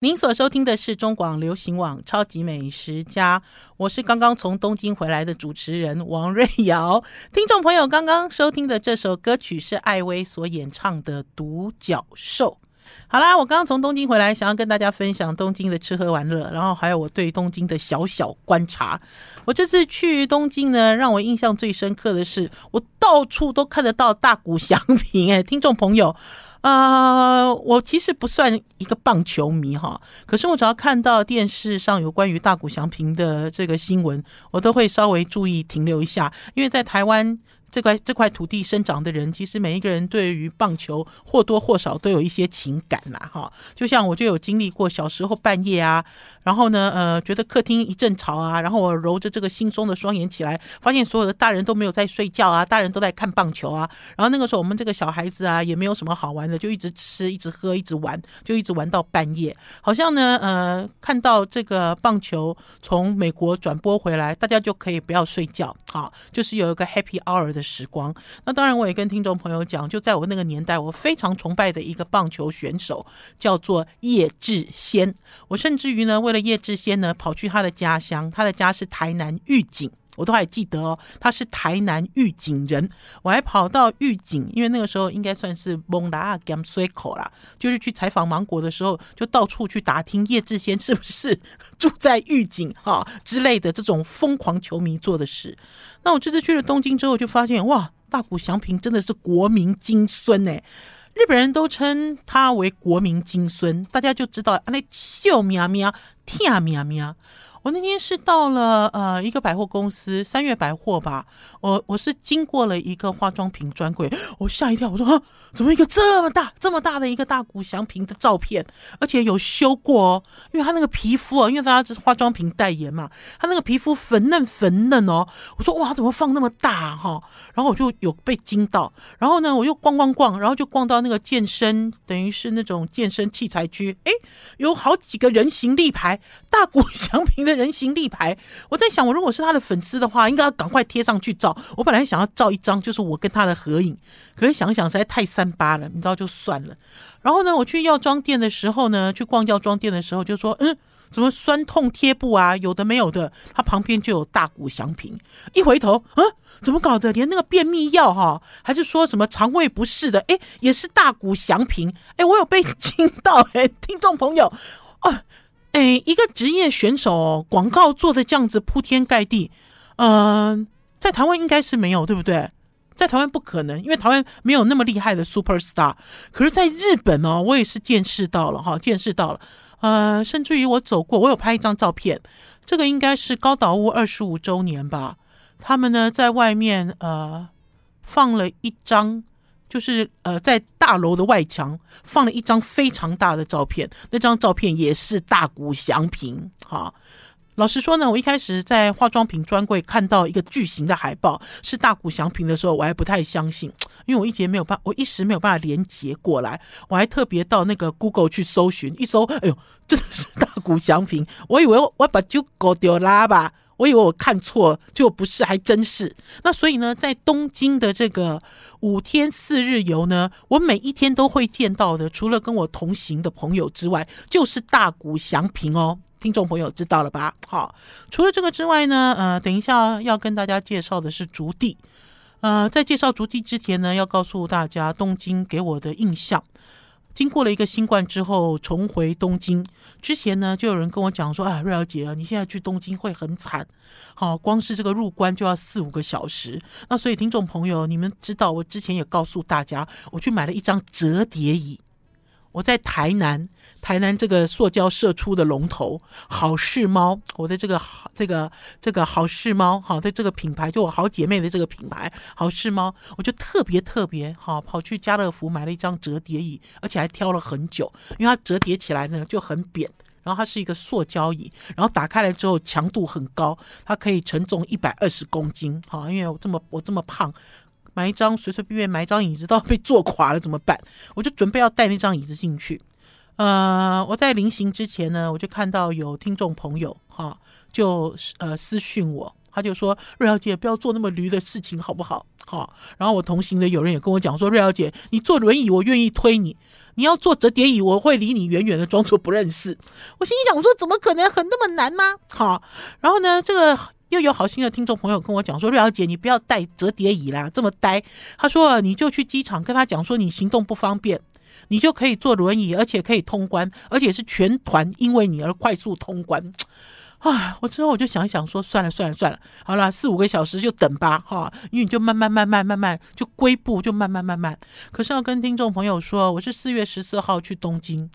您所收听的是中广流行网《超级美食家》，我是刚刚从东京回来的主持人王瑞瑶。听众朋友，刚刚收听的这首歌曲是艾薇所演唱的《独角兽》。好啦，我刚刚从东京回来，想要跟大家分享东京的吃喝玩乐，然后还有我对东京的小小观察。我这次去东京呢，让我印象最深刻的是，我到处都看得到大谷祥平。哎，听众朋友。啊、我其实不算一个棒球迷哈，可是我只要看到电视上有关于大谷翔平的这个新闻，我都会稍微注意停留一下，因为在台湾。这块这块土地生长的人，其实每一个人对于棒球或多或少都有一些情感啦，哈。就像我就有经历过小时候半夜啊，然后呢，呃，觉得客厅一阵吵啊，然后我揉着这个惺忪的双眼起来，发现所有的大人都没有在睡觉啊，大人都在看棒球啊。然后那个时候我们这个小孩子啊，也没有什么好玩的，就一直吃，一直喝，一直玩，就一直玩到半夜。好像呢，呃，看到这个棒球从美国转播回来，大家就可以不要睡觉，好，就是有一个 Happy Hour 的。时光，那当然我也跟听众朋友讲，就在我那个年代，我非常崇拜的一个棒球选手叫做叶志先。我甚至于呢，为了叶志先呢，跑去他的家乡，他的家是台南玉井。我都还记得哦，他是台南玉井人，我还跑到玉井，因为那个时候应该算是蒙拉阿甘水口啦，就是去采访芒果的时候，就到处去打听叶志先是不是住在玉井哈之类的这种疯狂球迷做的事。那我这次去了东京之后，就发现哇，大谷翔平真的是国民金孙哎，日本人都称他为国民金孙，大家就知道啊那笑喵喵，跳喵喵。我那天是到了呃一个百货公司，三月百货吧。我我是经过了一个化妆品专柜，我吓一跳，我说啊，怎么一个这么大这么大的一个大谷祥平的照片，而且有修过哦，因为他那个皮肤啊，因为大家是化妆品代言嘛，他那个皮肤粉嫩粉嫩哦。我说哇，怎么放那么大哈？然后我就有被惊到，然后呢，我又逛逛逛，然后就逛到那个健身，等于是那种健身器材区，诶，有好几个人形立牌，大谷祥平的人形立牌。我在想，我如果是他的粉丝的话，应该要赶快贴上去照。我本来想要照一张，就是我跟他的合影，可是想想实在太三八了，你知道就算了。然后呢，我去药妆店的时候呢，去逛药妆店的时候就说，嗯，怎么酸痛贴布啊，有的没有的，他旁边就有大谷祥平。一回头，嗯，怎么搞的？连那个便秘药哈，还是说什么肠胃不适的，哎，也是大谷祥平。哎，我有被 惊到，哎，听众朋友，哦，哎，一个职业选手广告做的这样子铺天盖地，嗯。在台湾应该是没有，对不对？在台湾不可能，因为台湾没有那么厉害的 super star。可是，在日本哦，我也是见识到了哈，见识到了。呃，甚至于我走过，我有拍一张照片，这个应该是高岛屋二十五周年吧。他们呢，在外面呃放了一张，就是呃在大楼的外墙放了一张非常大的照片，那张照片也是大谷祥平哈。老实说呢，我一开始在化妆品专柜看到一个巨型的海报是大谷祥平的时候，我还不太相信，因为我一直没有办，我一时没有办法连接过来。我还特别到那个 Google 去搜寻，一搜，哎呦，真的是大谷祥平！我以为我把就搞丢啦吧，我以为我看错，就不是，还真是。那所以呢，在东京的这个五天四日游呢，我每一天都会见到的，除了跟我同行的朋友之外，就是大谷祥平哦。听众朋友知道了吧？好，除了这个之外呢，呃，等一下要跟大家介绍的是竹地。呃，在介绍竹地之前呢，要告诉大家东京给我的印象。经过了一个新冠之后，重回东京之前呢，就有人跟我讲说：“啊，瑞儿姐啊，你现在去东京会很惨，好，光是这个入关就要四五个小时。”那所以听众朋友，你们知道，我之前也告诉大家，我去买了一张折叠椅。我在台南，台南这个塑胶射出的龙头好事猫，我的这个好这个这个好事猫，好的这个品牌，就我好姐妹的这个品牌好事猫，我就特别特别好跑去家乐福买了一张折叠椅，而且还挑了很久，因为它折叠起来呢就很扁，然后它是一个塑胶椅，然后打开来之后强度很高，它可以承重一百二十公斤，好，因为我这么我这么胖。买一张随随便便买一张椅子都要被坐垮了怎么办？我就准备要带那张椅子进去。呃，我在临行之前呢，我就看到有听众朋友哈，就呃私讯我，他就说瑞小姐不要做那么驴的事情好不好？好，然后我同行的有人也跟我讲说瑞小姐你坐轮椅我愿意推你。你要坐折叠椅，我会离你远远的，装作不认识。我心里想，我说怎么可能很那么难吗？好，然后呢，这个又有好心的听众朋友跟我讲说，瑞小姐，你不要带折叠椅啦，这么呆。他说，你就去机场跟他讲说，你行动不方便，你就可以坐轮椅，而且可以通关，而且是全团因为你而快速通关。啊！我之后我就想想，说算了算了算了，好了，四五个小时就等吧，哈，因为你就慢慢慢慢慢慢就归步，就慢慢慢慢。可是要跟听众朋友说，我是四月十四号去东京，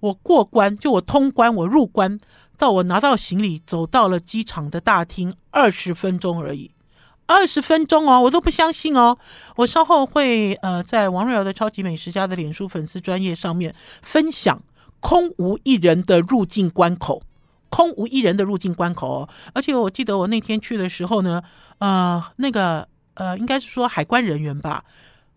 我过关就我通关，我入关到我拿到行李，走到了机场的大厅，二十分钟而已，二十分钟哦，我都不相信哦。我稍后会呃在王瑞瑶的超级美食家的脸书粉丝专页上面分享空无一人的入境关口。空无一人的入境关口哦，而且我记得我那天去的时候呢，呃，那个呃，应该是说海关人员吧，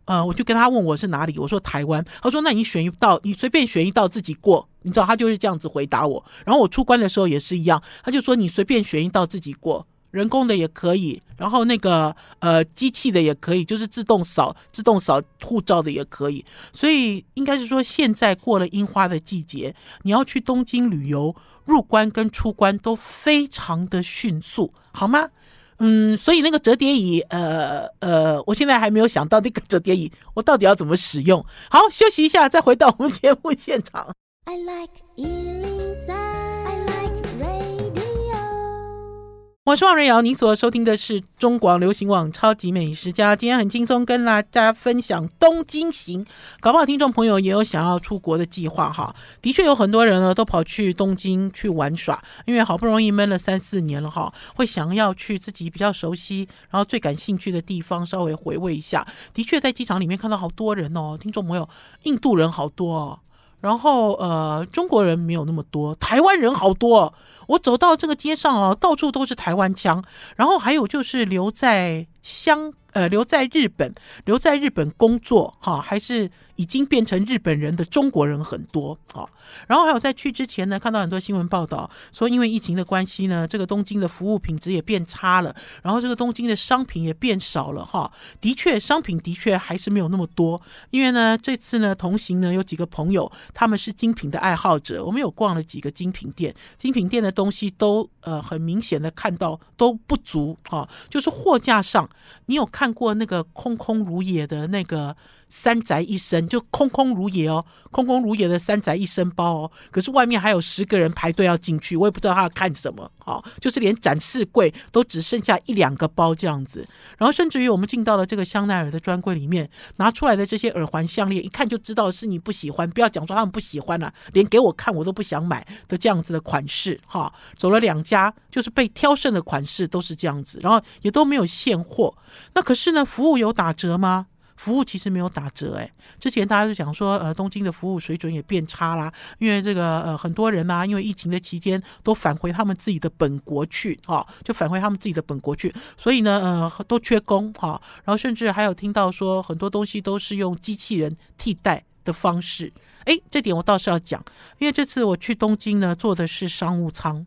呃，我就跟他问我是哪里，我说台湾，他说那你选一道，你随便选一道自己过，你知道他就是这样子回答我。然后我出关的时候也是一样，他就说你随便选一道自己过，人工的也可以，然后那个呃机器的也可以，就是自动扫自动扫护照的也可以。所以应该是说现在过了樱花的季节，你要去东京旅游。入关跟出关都非常的迅速，好吗？嗯，所以那个折叠椅，呃呃，我现在还没有想到那个折叠椅，我到底要怎么使用？好，休息一下，再回到我们节目现场。I like 我是王瑞瑶，你所收听的是中广流行网超级美食家。今天很轻松跟大家分享东京行，搞不好听众朋友也有想要出国的计划哈。的确有很多人呢都跑去东京去玩耍，因为好不容易闷了三四年了哈，会想要去自己比较熟悉，然后最感兴趣的地方稍微回味一下。的确在机场里面看到好多人哦，听众朋友，印度人好多哦。然后呃，中国人没有那么多，台湾人好多。我走到这个街上啊，到处都是台湾腔。然后还有就是留在香呃留在日本留在日本工作哈，还是。已经变成日本人的中国人很多啊，然后还有在去之前呢，看到很多新闻报道说，因为疫情的关系呢，这个东京的服务品质也变差了，然后这个东京的商品也变少了哈。的确，商品的确还是没有那么多，因为呢，这次呢同行呢有几个朋友，他们是精品的爱好者，我们有逛了几个精品店，精品店的东西都呃很明显的看到都不足哈，就是货架上，你有看过那个空空如也的那个。三宅一生就空空如也哦，空空如也的三宅一生包哦，可是外面还有十个人排队要进去，我也不知道他要看什么，好，就是连展示柜都只剩下一两个包这样子，然后甚至于我们进到了这个香奈儿的专柜里面，拿出来的这些耳环项链，一看就知道是你不喜欢，不要讲说他们不喜欢了，连给我看我都不想买的这样子的款式，哈，走了两家就是被挑剩的款式都是这样子，然后也都没有现货，那可是呢，服务有打折吗？服务其实没有打折哎，之前大家就讲说，呃，东京的服务水准也变差啦，因为这个呃很多人呐，因为疫情的期间都返回他们自己的本国去，哈，就返回他们自己的本国去，所以呢，呃，都缺工哈，然后甚至还有听到说很多东西都是用机器人替代的方式，哎，这点我倒是要讲，因为这次我去东京呢，坐的是商务舱，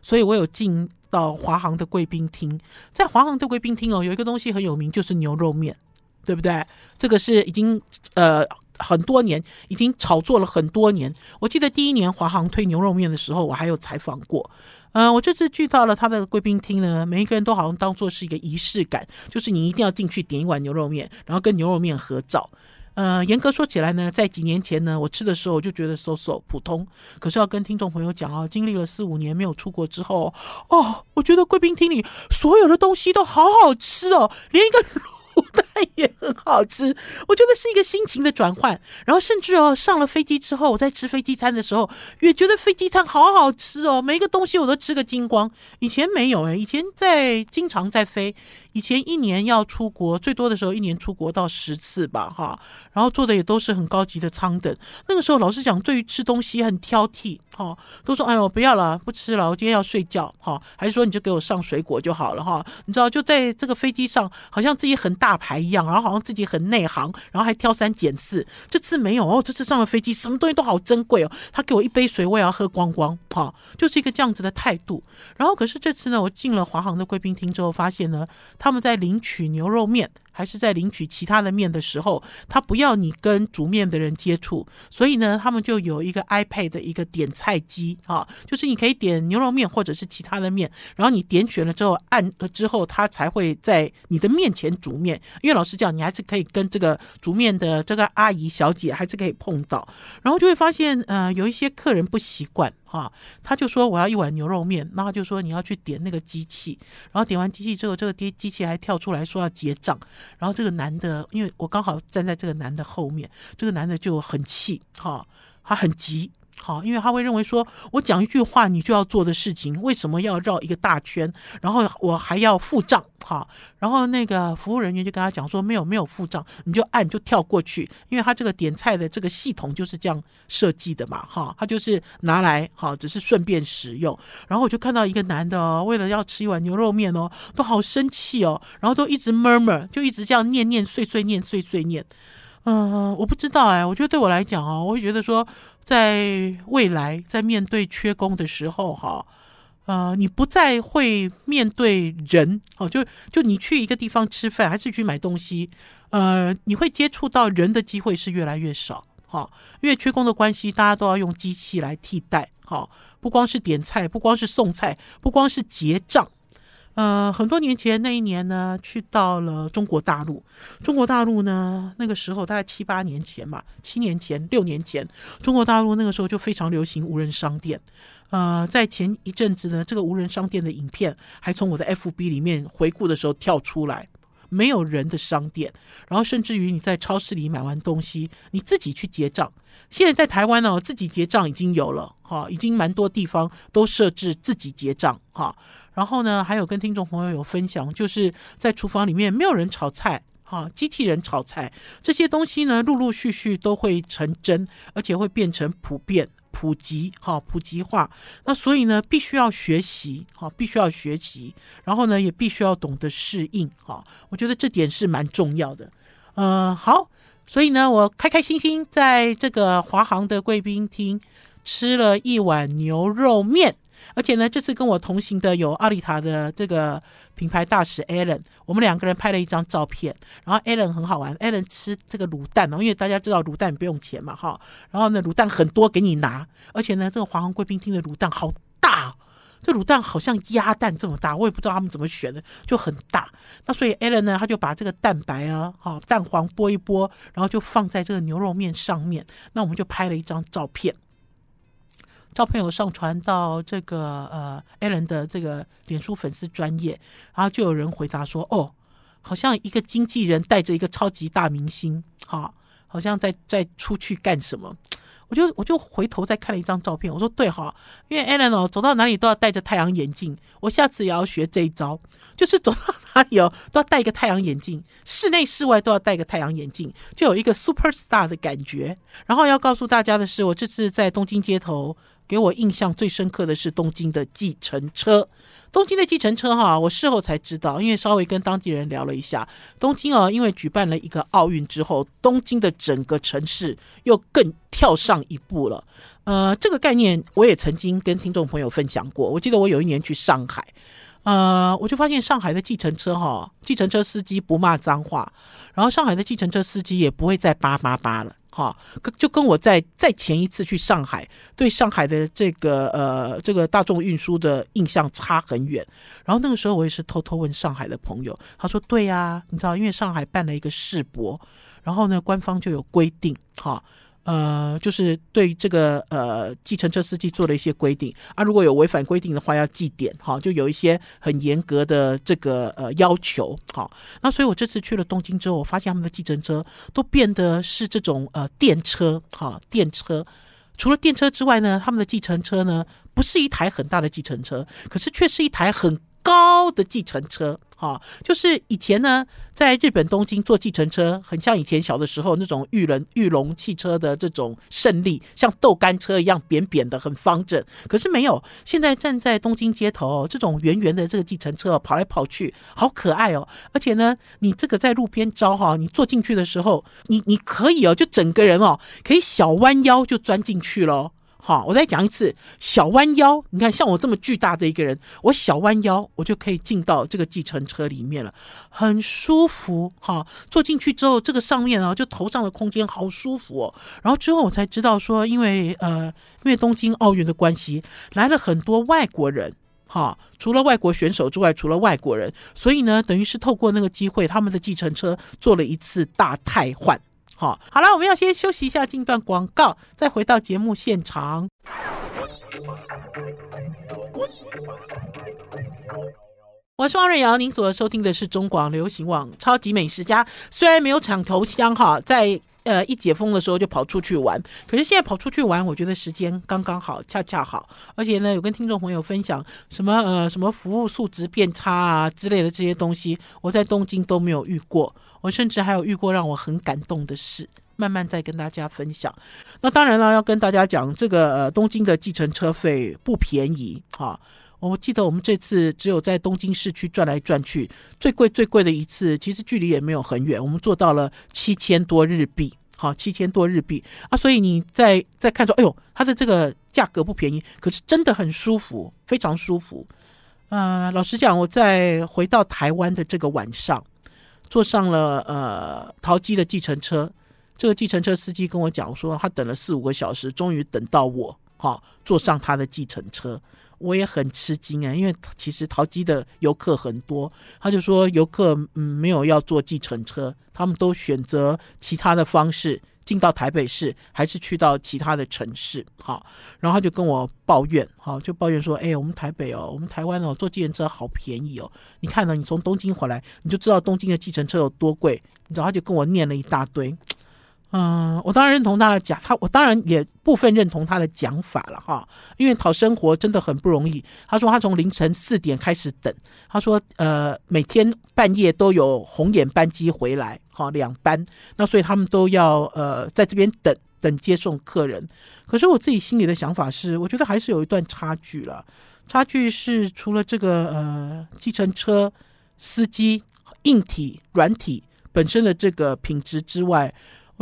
所以我有进到华航的贵宾厅，在华航的贵宾厅哦，有一个东西很有名，就是牛肉面。对不对？这个是已经呃很多年，已经炒作了很多年。我记得第一年华航推牛肉面的时候，我还有采访过。呃，我这次去到了他的贵宾厅呢，每一个人都好像当做是一个仪式感，就是你一定要进去点一碗牛肉面，然后跟牛肉面合照。呃，严格说起来呢，在几年前呢，我吃的时候我就觉得 so so 普通。可是要跟听众朋友讲啊，经历了四五年没有出国之后，哦，我觉得贵宾厅里所有的东西都好好吃哦，连一个。它 也很好吃，我觉得是一个心情的转换。然后甚至哦，上了飞机之后，我在吃飞机餐的时候，也觉得飞机餐好好吃哦，每一个东西我都吃个精光。以前没有诶，以前在经常在飞。以前一年要出国最多的时候，一年出国到十次吧，哈，然后坐的也都是很高级的舱等。那个时候老实讲，对于吃东西很挑剔，哈，都说哎呦不要了，不吃了，我今天要睡觉，哈，还是说你就给我上水果就好了，哈，你知道就在这个飞机上，好像自己很大牌一样，然后好像自己很内行，然后还挑三拣四。这次没有哦，这次上了飞机，什么东西都好珍贵哦，他给我一杯水，我也要喝光光，哈，就是一个这样子的态度。然后可是这次呢，我进了华航的贵宾厅之后，发现呢。他们在领取牛肉面还是在领取其他的面的时候，他不要你跟煮面的人接触，所以呢，他们就有一个 iPad 的一个点菜机啊，就是你可以点牛肉面或者是其他的面，然后你点选了之后按了之后，他才会在你的面前煮面。因为老实讲，你还是可以跟这个煮面的这个阿姨小姐还是可以碰到，然后就会发现呃有一些客人不习惯。哈，他就说我要一碗牛肉面，然后就说你要去点那个机器，然后点完机器之后，这个机机器还跳出来说要结账，然后这个男的，因为我刚好站在这个男的后面，这个男的就很气，哈，他很急。好，因为他会认为说，我讲一句话，你就要做的事情，为什么要绕一个大圈？然后我还要付账，好，然后那个服务人员就跟他讲说，没有没有付账，你就按就跳过去，因为他这个点菜的这个系统就是这样设计的嘛，哈，他就是拿来好，只是顺便使用。然后我就看到一个男的哦，为了要吃一碗牛肉面哦，都好生气哦，然后都一直 murmur，就一直这样念念碎碎念碎碎念。嗯、我不知道哎，我觉得对我来讲哦，我会觉得说，在未来在面对缺工的时候哈，呃，你不再会面对人哦，就就你去一个地方吃饭还是去买东西，呃，你会接触到人的机会是越来越少哈，因为缺工的关系，大家都要用机器来替代哈，不光是点菜，不光是送菜，不光是结账。呃，很多年前那一年呢，去到了中国大陆。中国大陆呢，那个时候大概七八年前嘛，七年前、六年前，中国大陆那个时候就非常流行无人商店。呃，在前一阵子呢，这个无人商店的影片还从我的 FB 里面回顾的时候跳出来，没有人的商店。然后甚至于你在超市里买完东西，你自己去结账。现在在台湾呢，自己结账已经有了，哈，已经蛮多地方都设置自己结账，哈。然后呢，还有跟听众朋友有分享，就是在厨房里面没有人炒菜，哈，机器人炒菜这些东西呢，陆陆续续都会成真，而且会变成普遍、普及，哈，普及化。那所以呢，必须要学习，哈，必须要学习，然后呢，也必须要懂得适应，哈。我觉得这点是蛮重要的。呃，好，所以呢，我开开心心在这个华航的贵宾厅吃了一碗牛肉面。而且呢，这次跟我同行的有阿丽塔的这个品牌大使 Alan，我们两个人拍了一张照片。然后 Alan 很好玩，Alan 吃这个卤蛋哦，因为大家知道卤蛋不用钱嘛，哈。然后呢，卤蛋很多给你拿，而且呢，这个华航贵宾厅的卤蛋好大，这卤蛋好像鸭蛋这么大，我也不知道他们怎么选的，就很大。那所以 Alan 呢，他就把这个蛋白啊，哈，蛋黄剥一剥，然后就放在这个牛肉面上面。那我们就拍了一张照片。照片有上传到这个呃 Alan 的这个脸书粉丝专业，然后就有人回答说：“哦，好像一个经纪人带着一个超级大明星，好，好像在在出去干什么？”我就我就回头再看了一张照片，我说：“对哈，因为 Alan 哦，走到哪里都要戴着太阳眼镜，我下次也要学这一招，就是走到哪里哦都要戴一个太阳眼镜，室内室外都要戴个太阳眼镜，就有一个 super star 的感觉。然后要告诉大家的是，我这次在东京街头。”给我印象最深刻的是东京的计程车。东京的计程车哈，我事后才知道，因为稍微跟当地人聊了一下，东京啊，因为举办了一个奥运之后，东京的整个城市又更跳上一步了。呃，这个概念我也曾经跟听众朋友分享过。我记得我有一年去上海，呃，我就发现上海的计程车哈，计程车司机不骂脏话，然后上海的计程车司机也不会再叭叭叭了。哈，就跟我在再前一次去上海，对上海的这个呃这个大众运输的印象差很远。然后那个时候我也是偷偷问上海的朋友，他说：“对呀，你知道，因为上海办了一个世博，然后呢，官方就有规定，哈。”呃，就是对这个呃计程车司机做了一些规定啊，如果有违反规定的话，要记点哈，就有一些很严格的这个呃要求哈。那所以我这次去了东京之后，我发现他们的计程车都变得是这种呃电车哈，电车。除了电车之外呢，他们的计程车呢不是一台很大的计程车，可是却是一台很高的计程车。啊，就是以前呢，在日本东京坐计程车，很像以前小的时候那种裕仁裕隆汽车的这种胜利，像豆干车一样扁扁的，很方正。可是没有，现在站在东京街头，这种圆圆的这个计程车跑来跑去，好可爱哦！而且呢，你这个在路边招哈，你坐进去的时候，你你可以哦，就整个人哦，可以小弯腰就钻进去了。好，我再讲一次，小弯腰，你看像我这么巨大的一个人，我小弯腰，我就可以进到这个计程车里面了，很舒服哈。坐进去之后，这个上面啊，就头上的空间好舒服哦。然后之后我才知道说，因为呃，因为东京奥运的关系，来了很多外国人哈，除了外国选手之外，除了外国人，所以呢，等于是透过那个机会，他们的计程车做了一次大汰换。好，好了，我们要先休息一下，进段广告，再回到节目现场。我是王瑞瑶，您所收听的是中广流行网《超级美食家》。虽然没有抢头香哈，在呃一解封的时候就跑出去玩，可是现在跑出去玩，我觉得时间刚刚好，恰恰好。而且呢，有跟听众朋友分享什么呃什么服务素质变差啊之类的这些东西，我在东京都没有遇过。我甚至还有遇过让我很感动的事，慢慢再跟大家分享。那当然了，要跟大家讲这个呃东京的计程车费不便宜哈。我记得我们这次只有在东京市区转来转去，最贵最贵的一次，其实距离也没有很远，我们做到了七千多日币，好，七千多日币啊。所以你在在看说，哎呦，它的这个价格不便宜，可是真的很舒服，非常舒服。呃，老实讲，我在回到台湾的这个晚上。坐上了呃桃机的计程车，这个计程车司机跟我讲说，他等了四五个小时，终于等到我哈、哦，坐上他的计程车，我也很吃惊啊，因为其实桃机的游客很多，他就说游客嗯没有要坐计程车，他们都选择其他的方式。进到台北市，还是去到其他的城市？好，然后他就跟我抱怨，好，就抱怨说：“哎，我们台北哦，我们台湾哦，坐计程车好便宜哦。你看呢，你从东京回来，你就知道东京的计程车有多贵。然后他就跟我念了一大堆。嗯，我当然认同他的讲，他我当然也部分认同他的讲法了哈，因为讨生活真的很不容易。他说他从凌晨四点开始等，他说呃每天半夜都有红眼班机回来，哈两班，那所以他们都要呃在这边等等接送客人。可是我自己心里的想法是，我觉得还是有一段差距了，差距是除了这个呃计程车司机硬体软体本身的这个品质之外。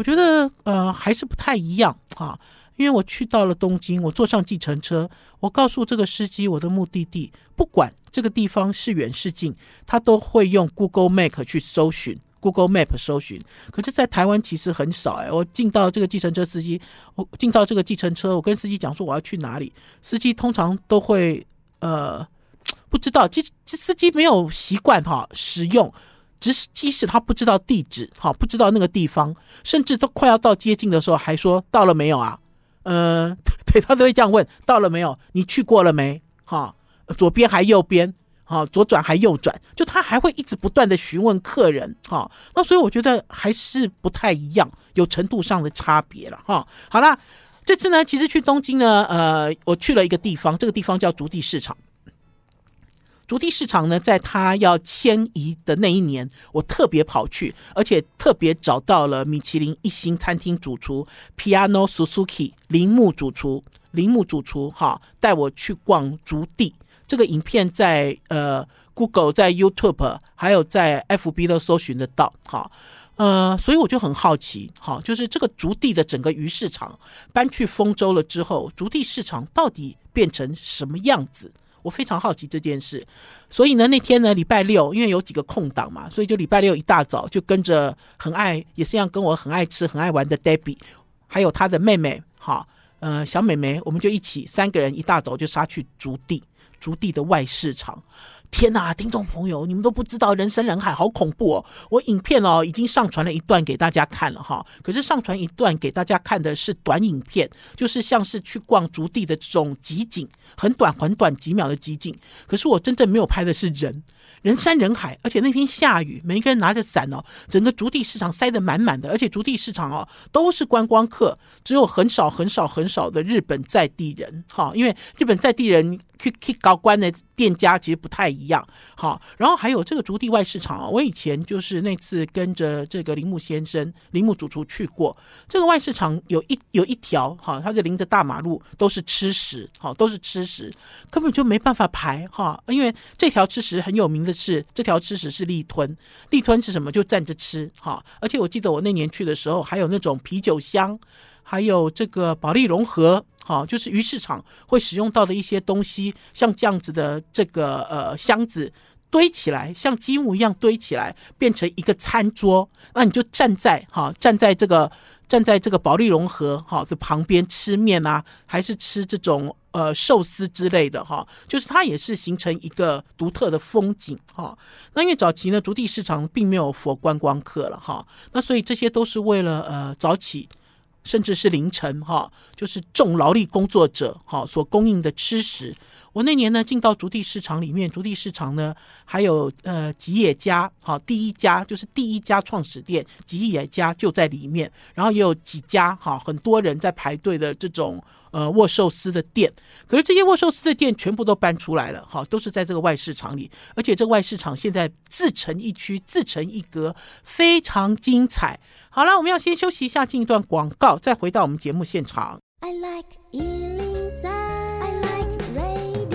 我觉得呃还是不太一样啊，因为我去到了东京，我坐上计程车，我告诉这个司机我的目的地，不管这个地方是远是近，他都会用 Google Map 去搜寻，Google Map 搜寻。可是，在台湾其实很少哎，我进到这个计程车司机，我进到这个计程车，我跟司机讲说我要去哪里，司机通常都会呃不知道，这这司机没有习惯哈使用。只是即使他不知道地址，哈，不知道那个地方，甚至都快要到接近的时候，还说到了没有啊？呃，对，他都会这样问，到了没有？你去过了没？哈，左边还右边？哈，左转还右转？就他还会一直不断的询问客人，哈，那所以我觉得还是不太一样，有程度上的差别了，哈。好啦，这次呢，其实去东京呢，呃，我去了一个地方，这个地方叫足地市场。竹地市场呢，在他要迁移的那一年，我特别跑去，而且特别找到了米其林一星餐厅主厨 Piano Suzuki 铃木主厨，铃木主厨哈，带我去逛竹地。这个影片在呃 Google、在 YouTube 还有在 FB 都搜寻得到哈。呃，所以我就很好奇，哈，就是这个竹地的整个鱼市场搬去丰州了之后，竹地市场到底变成什么样子？我非常好奇这件事，所以呢，那天呢，礼拜六，因为有几个空档嘛，所以就礼拜六一大早就跟着很爱，也是一样跟我很爱吃、很爱玩的 Debbie，还有他的妹妹，哈，呃，小妹妹，我们就一起三个人一大早就杀去竹地，竹地的外市场。天呐，听众朋友，你们都不知道人山人海，好恐怖哦！我影片哦已经上传了一段给大家看了哈，可是上传一段给大家看的是短影片，就是像是去逛竹地的这种集锦，很短很短几秒的集锦。可是我真正没有拍的是人。人山人海，而且那天下雨，每一个人拿着伞哦，整个竹地市场塞得满满的，而且竹地市场哦都是观光客，只有很少很少很少的日本在地人，哈，因为日本在地人去去搞官的店家其实不太一样，哈，然后还有这个竹地外市场啊，我以前就是那次跟着这个铃木先生、铃木主厨去过这个外市场，有一有一条哈，它是临着大马路，都是吃食，哈，都是吃食，根本就没办法排哈，因为这条吃食很有名的。是这条吃食是立吞，立吞是什么？就站着吃哈。而且我记得我那年去的时候，还有那种啤酒箱，还有这个保利融合，好，就是鱼市场会使用到的一些东西，像这样子的这个呃箱子堆起来，像积木一样堆起来，变成一个餐桌，那你就站在哈，站在这个站在这个保利融合哈的旁边吃面啊，还是吃这种呃寿司之类的哈，就是它也是形成一个独特的风景哈。那因为早期呢，筑地市场并没有佛观光客了哈，那所以这些都是为了呃早起。甚至是凌晨哈，就是重劳力工作者哈所供应的吃食。我那年呢进到竹地市场里面，竹地市场呢还有呃吉野家哈，第一家就是第一家创始店吉野家就在里面，然后也有几家哈很多人在排队的这种。呃，握寿司的店，可是这些握寿司的店全部都搬出来了，好，都是在这个外市场里，而且这个外市场现在自成一区，自成一格，非常精彩。好了，我们要先休息一下，进一段广告，再回到我们节目现场。I like 103, I like radio。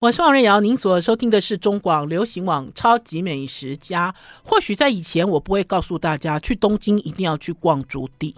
我是王瑞瑶，您所收听的是中广流行网《超级美食家》。或许在以前，我不会告诉大家，去东京一定要去逛竹地，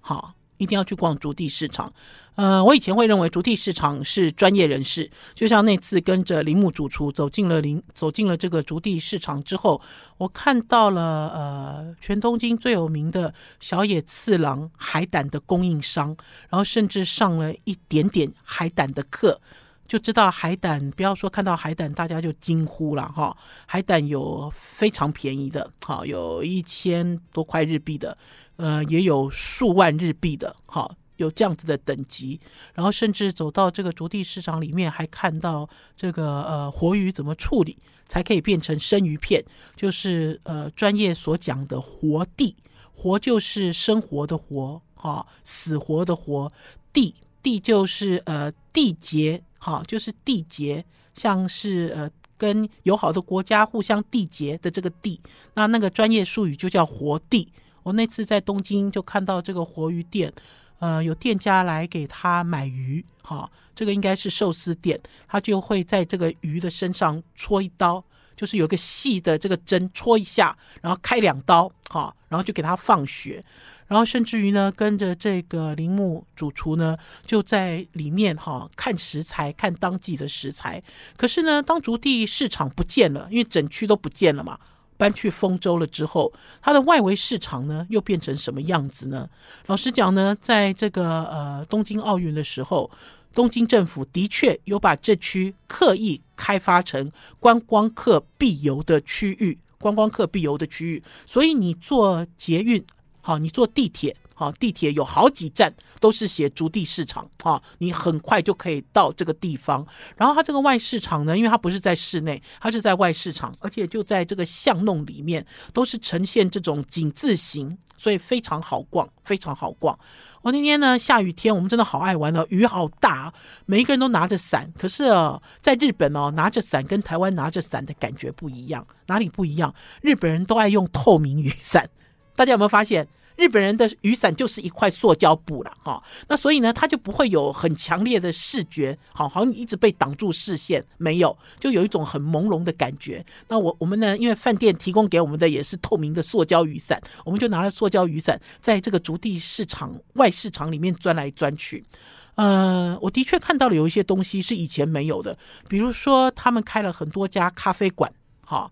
好。一定要去逛竹地市场，呃，我以前会认为竹地市场是专业人士，就像那次跟着铃木主厨走进了林，走进了这个竹地市场之后，我看到了呃，全东京最有名的小野次郎海胆的供应商，然后甚至上了一点点海胆的课，就知道海胆，不要说看到海胆大家就惊呼了哈，海胆有非常便宜的，哈，有一千多块日币的。呃，也有数万日币的，好，有这样子的等级，然后甚至走到这个竹地市场里面，还看到这个呃活鱼怎么处理才可以变成生鱼片，就是呃专业所讲的活地，活就是生活的活，哈，死活的活，地地就是呃缔结，哈，就是缔结，像是呃跟友好的国家互相缔结的这个地，那那个专业术语就叫活地。我那次在东京就看到这个活鱼店，呃，有店家来给他买鱼，哈，这个应该是寿司店，他就会在这个鱼的身上戳一刀，就是有个细的这个针戳一下，然后开两刀，哈，然后就给他放血，然后甚至于呢，跟着这个铃木主厨呢，就在里面哈看食材，看当季的食材。可是呢，当竹地市场不见了，因为整区都不见了嘛。搬去丰州了之后，它的外围市场呢又变成什么样子呢？老实讲呢，在这个呃东京奥运的时候，东京政府的确有把这区刻意开发成观光客必游的区域，观光客必游的区域。所以你坐捷运，好，你坐地铁。好，地铁有好几站都是写筑地市场，哈，你很快就可以到这个地方。然后它这个外市场呢，因为它不是在室内，它是在外市场，而且就在这个巷弄里面，都是呈现这种井字形，所以非常好逛，非常好逛。我那天呢，下雨天，我们真的好爱玩哦，雨好大，每一个人都拿着伞。可是哦，在日本哦，拿着伞跟台湾拿着伞的感觉不一样，哪里不一样？日本人都爱用透明雨伞，大家有没有发现？日本人的雨伞就是一块塑胶布了哈，那所以呢，它就不会有很强烈的视觉，好，好像一直被挡住视线，没有，就有一种很朦胧的感觉。那我我们呢，因为饭店提供给我们的也是透明的塑胶雨伞，我们就拿了塑胶雨伞，在这个竹地市场外市场里面钻来钻去。呃，我的确看到了有一些东西是以前没有的，比如说他们开了很多家咖啡馆，哈。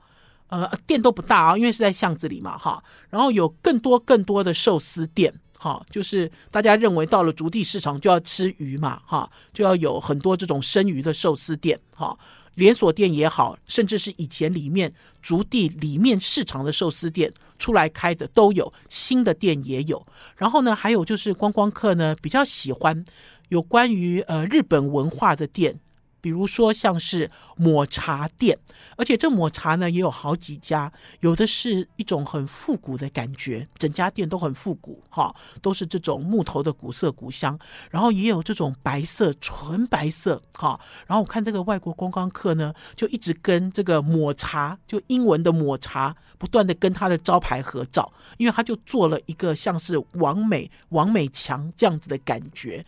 呃，店都不大啊，因为是在巷子里嘛，哈。然后有更多更多的寿司店，哈，就是大家认为到了竹地市场就要吃鱼嘛，哈，就要有很多这种生鱼的寿司店，哈，连锁店也好，甚至是以前里面竹地里面市场的寿司店出来开的都有，新的店也有。然后呢，还有就是观光客呢比较喜欢有关于呃日本文化的店。比如说像是抹茶店，而且这抹茶呢也有好几家，有的是一种很复古的感觉，整家店都很复古，哈，都是这种木头的古色古香。然后也有这种白色纯白色，哈。然后我看这个外国观光客呢，就一直跟这个抹茶，就英文的抹茶，不断的跟他的招牌合照，因为他就做了一个像是王美王美强这样子的感觉。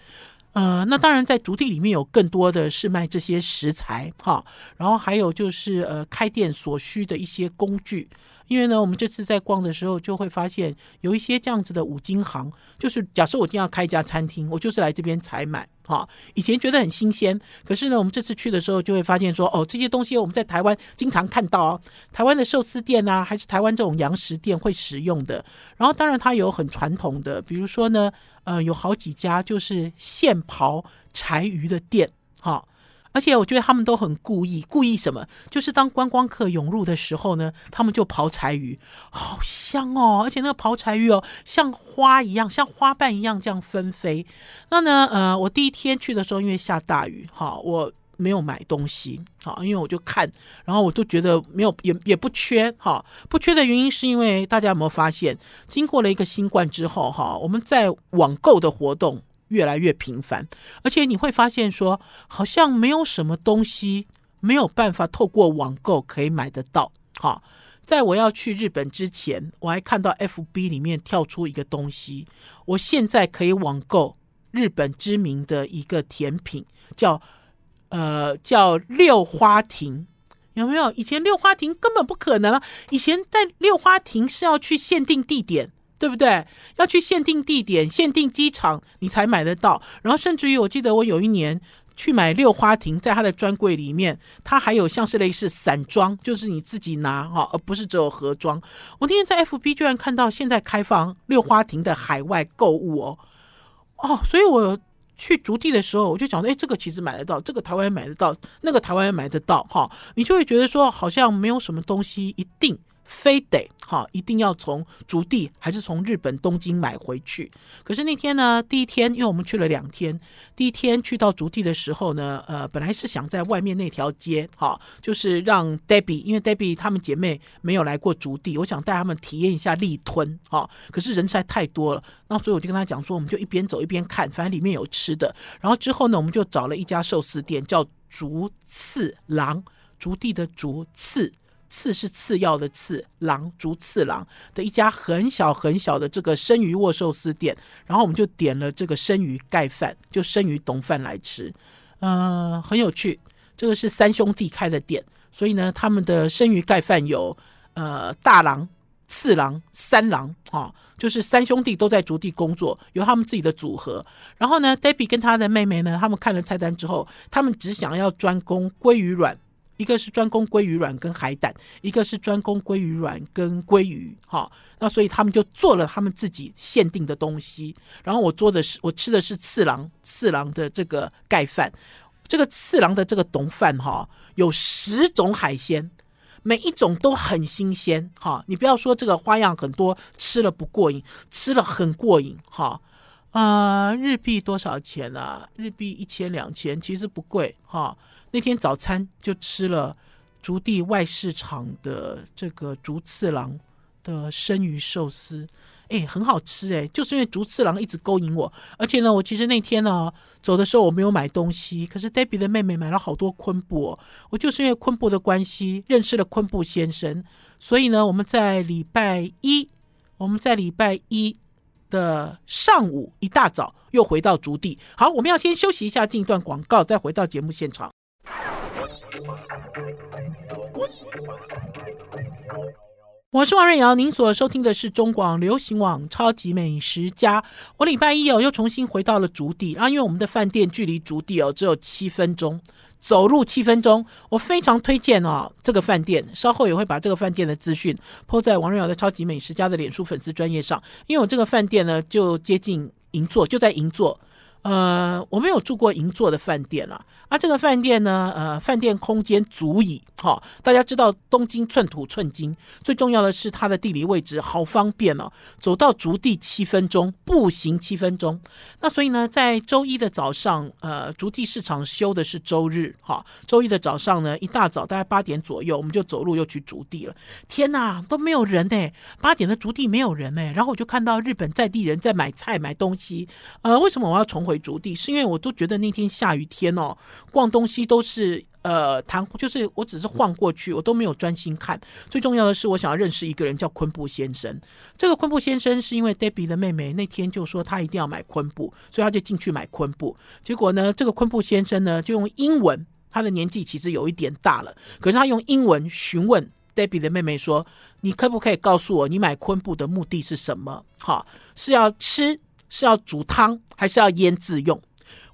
呃，那当然，在竹地里面有更多的是卖这些食材哈，然后还有就是呃开店所需的一些工具，因为呢，我们这次在逛的时候就会发现有一些这样子的五金行，就是假设我今天要开一家餐厅，我就是来这边采买。哈，以前觉得很新鲜，可是呢，我们这次去的时候就会发现说，哦，这些东西我们在台湾经常看到哦，台湾的寿司店、啊，还是台湾这种洋食店会使用的。然后，当然它有很传统的，比如说呢，呃，有好几家就是现刨柴鱼的店，哈。而且我觉得他们都很故意，故意什么？就是当观光客涌入的时候呢，他们就刨柴鱼，好香哦！而且那个刨柴鱼哦，像花一样，像花瓣一样这样纷飞。那呢，呃，我第一天去的时候，因为下大雨，哈，我没有买东西，好，因为我就看，然后我都觉得没有，也也不缺，哈，不缺的原因是因为大家有没有发现，经过了一个新冠之后，哈，我们在网购的活动。越来越频繁，而且你会发现说，好像没有什么东西没有办法透过网购可以买得到。好，在我要去日本之前，我还看到 FB 里面跳出一个东西，我现在可以网购日本知名的一个甜品，叫呃叫六花亭，有没有？以前六花亭根本不可能啊，以前在六花亭是要去限定地点。对不对？要去限定地点、限定机场，你才买得到。然后，甚至于我记得我有一年去买六花亭，在他的专柜里面，他还有像是类似散装，就是你自己拿哈，而不是只有盒装。我那天在 FB 居然看到现在开放六花亭的海外购物哦哦，所以我去竹地的时候，我就想说，哎，这个其实买得到，这个台湾也买得到，那个台湾也买得到哈，你就会觉得说，好像没有什么东西一定。非得哈，一定要从竹地还是从日本东京买回去？可是那天呢，第一天，因为我们去了两天，第一天去到竹地的时候呢，呃，本来是想在外面那条街哈，就是让 Debbie，因为 Debbie 她们姐妹没有来过竹地，我想带她们体验一下立吞哈。可是人实在太多了，那所以我就跟她讲说，我们就一边走一边看，反正里面有吃的。然后之后呢，我们就找了一家寿司店，叫竹次郎，竹地的竹次。次是次要的次，郎竹次郎的一家很小很小的这个生鱼握寿司店，然后我们就点了这个生鱼盖饭，就生鱼丼饭来吃，嗯、呃，很有趣。这个是三兄弟开的店，所以呢，他们的生鱼盖饭有呃大郎、次郎、三郎啊，就是三兄弟都在竹地工作，有他们自己的组合。然后呢，Debbie 跟他的妹妹呢，他们看了菜单之后，他们只想要专攻鲑鱼卵。一个是专攻鲑鱼卵跟海胆，一个是专攻鲑鱼卵跟鲑鱼，哈，那所以他们就做了他们自己限定的东西。然后我做的是，我吃的是次郎次郎的这个盖饭，这个次郎的这个丼饭，哈，有十种海鲜，每一种都很新鲜，哈，你不要说这个花样很多，吃了不过瘾，吃了很过瘾，哈，啊，日币多少钱啊？日币一千两千，其实不贵，哈。那天早餐就吃了竹地外市场的这个竹次郎的生鱼寿司，哎，很好吃哎，就是因为竹次郎一直勾引我，而且呢，我其实那天呢走的时候我没有买东西，可是 Debbie 的妹妹买了好多昆布，我就是因为昆布的关系认识了昆布先生，所以呢，我们在礼拜一，我们在礼拜一的上午一大早又回到竹地。好，我们要先休息一下，进一段广告，再回到节目现场。我是王瑞瑶，您所收听的是中广流行网《超级美食家》。我礼拜一哦，又重新回到了竹地啊，因为我们的饭店距离竹地哦只有七分钟，走路七分钟。我非常推荐哦这个饭店，稍后也会把这个饭店的资讯 po 在王瑞瑶的《超级美食家》的脸书粉丝专业上。因为我这个饭店呢，就接近银座，就在银座。呃，我没有住过银座的饭店了。啊，这个饭店呢，呃，饭店空间足矣。哈、哦，大家知道东京寸土寸金，最重要的是它的地理位置好方便哦，走到筑地七分钟，步行七分钟。那所以呢，在周一的早上，呃，筑地市场休的是周日，哈、周一的早上呢，一大早大概八点左右，我们就走路又去筑地了。天哪，都没有人呢，八点的筑地没有人呢。然后我就看到日本在地人在买菜买东西。呃，为什么我要重回筑地？是因为我都觉得那天下雨天哦。逛东西都是呃谈，就是我只是晃过去，我都没有专心看。最重要的是，我想要认识一个人，叫昆布先生。这个昆布先生是因为 Debbie 的妹妹那天就说他一定要买昆布，所以他就进去买昆布。结果呢，这个昆布先生呢就用英文，他的年纪其实有一点大了，可是他用英文询问 Debbie 的妹妹说：“你可不可以告诉我，你买昆布的目的是什么？好，是要吃，是要煮汤，还是要腌制用？”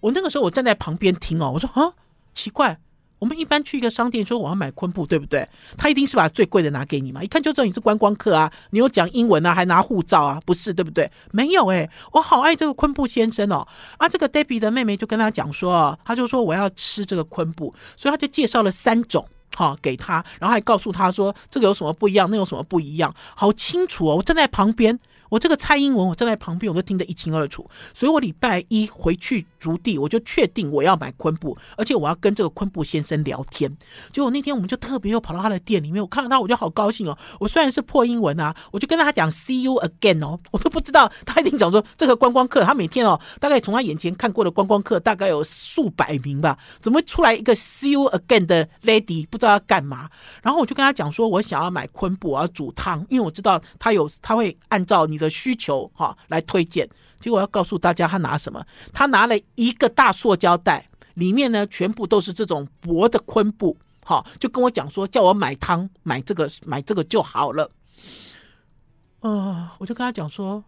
我那个时候我站在旁边听哦，我说：“啊，奇怪。”我们一般去一个商店说我要买昆布，对不对？他一定是把最贵的拿给你嘛，一看就知道你是观光客啊，你有讲英文啊，还拿护照啊，不是对不对？没有哎、我好爱这个昆布先生哦。啊，这个 Debbie 的妹妹就跟他讲说，他就说我要吃这个昆布，所以他就介绍了三种哈给他，然后还告诉他说这个有什么不一样，那有什么不一样，好清楚哦。我站在旁边。我这个蔡英文，我站在旁边，我都听得一清二楚。所以我礼拜一回去筑地，我就确定我要买昆布，而且我要跟这个昆布先生聊天。结果那天我们就特别又跑到他的店里面，我看到他，我就好高兴哦。我虽然是破英文啊，我就跟他讲 “see you again” 哦，我都不知道他一定讲说这个观光客，他每天哦，大概从他眼前看过的观光客大概有数百名吧，怎么会出来一个 “see you again” 的 lady，不知道要干嘛？然后我就跟他讲说，我想要买昆布，我要煮汤，因为我知道他有，他会按照你的。的需求哈来推荐，结果要告诉大家，他拿什么？他拿了一个大塑胶袋，里面呢全部都是这种薄的昆布，哈，就跟我讲说叫我买汤，买这个买这个就好了。啊、我就跟他讲说，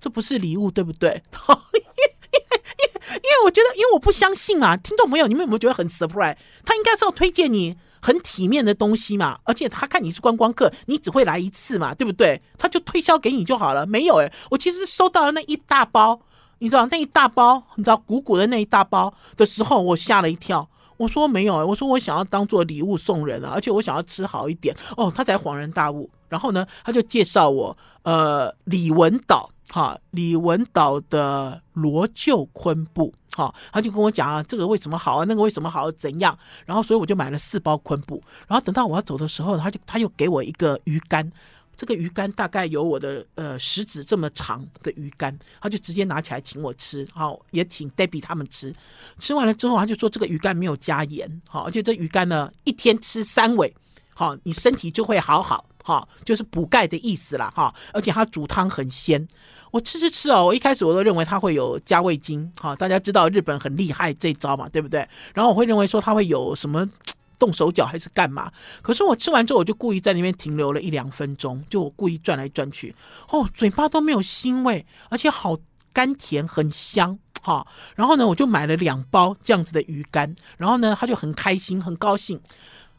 这不是礼物，对不对？因为因因为我觉得，因为我不相信啊，听众朋友，你们有没有觉得很 surprise？他应该是要推荐你。很体面的东西嘛，而且他看你是观光客，你只会来一次嘛，对不对？他就推销给你就好了。没有诶，我其实收到了那一大包，你知道那一大包，你知道鼓鼓的那一大包的时候，我吓了一跳。我说没有诶，我说我想要当做礼物送人啊，而且我想要吃好一点哦。他才恍然大悟，然后呢，他就介绍我呃李文岛。哈，李文岛的罗臼昆布，哈，他就跟我讲啊，这个为什么好啊，那个为什么好，怎样？然后所以我就买了四包昆布，然后等到我要走的时候，他就他又给我一个鱼干，这个鱼干大概有我的呃食指这么长的鱼干，他就直接拿起来请我吃，好，也请 Debbie 他们吃。吃完了之后，他就说这个鱼干没有加盐，好，而且这鱼干呢一天吃三尾，好，你身体就会好好。哈，就是补钙的意思啦，哈，而且它煮汤很鲜。我吃吃吃哦，我一开始我都认为它会有加味精，哈，大家知道日本很厉害这招嘛，对不对？然后我会认为说它会有什么动手脚还是干嘛？可是我吃完之后，我就故意在那边停留了一两分钟，就我故意转来转去，哦，嘴巴都没有腥味，而且好甘甜，很香，哈。然后呢，我就买了两包这样子的鱼干，然后呢，他就很开心，很高兴。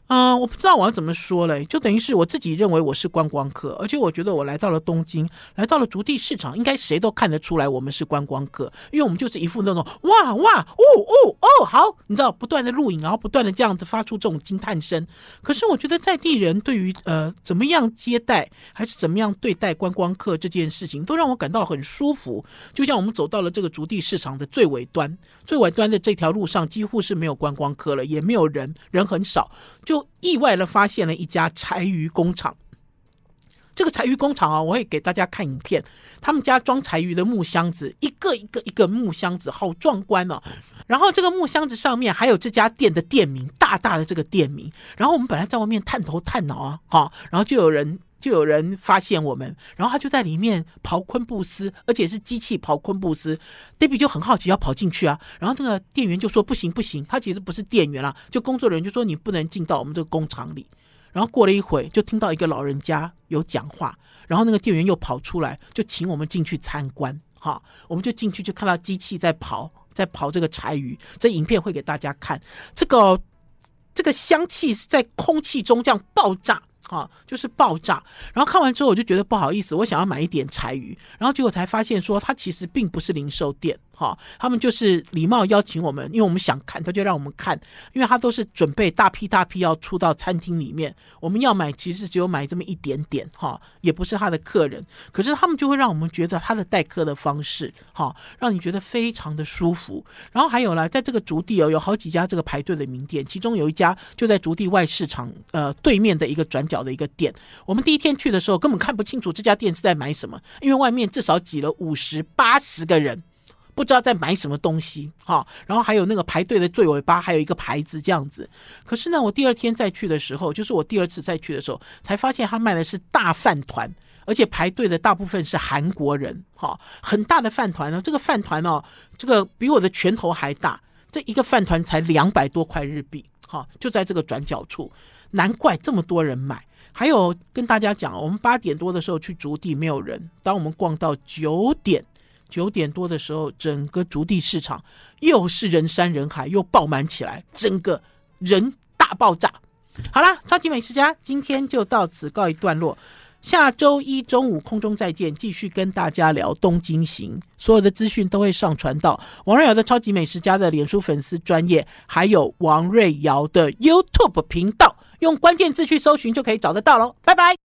嗯、我不知道我要怎么说嘞，就等于是我自己认为我是观光客，而且我觉得我来到了东京，来到了筑地市场，应该谁都看得出来我们是观光客，因为我们就是一副那种哇哇哦哦哦好，你知道不断的录影，然后不断的这样子发出这种惊叹声。可是我觉得在地人对于呃怎么样接待还是怎么样对待观光客这件事情，都让我感到很舒服。就像我们走到了这个筑地市场的最尾端，最尾端的这条路上几乎是没有观光客了，也没有人，人很少，就。意外的发现了一家柴鱼工厂。这个柴鱼工厂啊，我会给大家看影片。他们家装柴鱼的木箱子，一个一个一个木箱子，好壮观哦。然后这个木箱子上面还有这家店的店名，大大的这个店名。然后我们本来在外面探头探脑啊，哈，然后就有人就有人发现我们，然后他就在里面刨昆布丝，而且是机器刨昆布丝。Debbie 就很好奇要跑进去啊，然后那个店员就说不行不行，他其实不是店员啦，就工作人员就说你不能进到我们这个工厂里。然后过了一会，就听到一个老人家有讲话，然后那个店员又跑出来，就请我们进去参观。哈，我们就进去，就看到机器在刨，在刨这个柴鱼。这影片会给大家看，这个这个香气是在空气中这样爆炸。啊，就是爆炸。然后看完之后，我就觉得不好意思，我想要买一点柴鱼。然后结果才发现说，它其实并不是零售店。哈，他们就是礼貌邀请我们，因为我们想看，他就让我们看，因为他都是准备大批大批要出到餐厅里面。我们要买，其实只有买这么一点点。哈，也不是他的客人，可是他们就会让我们觉得他的待客的方式，哈，让你觉得非常的舒服。然后还有呢，在这个竹地哦，有好几家这个排队的名店，其中有一家就在竹地外市场呃对面的一个转角。的一个店，我们第一天去的时候根本看不清楚这家店是在买什么，因为外面至少挤了五十八十个人，不知道在买什么东西哈。然后还有那个排队的最尾巴还有一个牌子这样子。可是呢，我第二天再去的时候，就是我第二次再去的时候，才发现他卖的是大饭团，而且排队的大部分是韩国人哈，很大的饭团呢。这个饭团哦，这个比我的拳头还大，这一个饭团才两百多块日币哈，就在这个转角处，难怪这么多人买。还有跟大家讲，我们八点多的时候去竹地没有人，当我们逛到九点九点多的时候，整个竹地市场又是人山人海，又爆满起来，整个人大爆炸。好啦，超级美食家今天就到此告一段落。下周一中午空中再见，继续跟大家聊东京行。所有的资讯都会上传到王瑞瑶的超级美食家的脸书粉丝专业，还有王瑞瑶的 YouTube 频道，用关键字去搜寻就可以找得到喽。拜拜。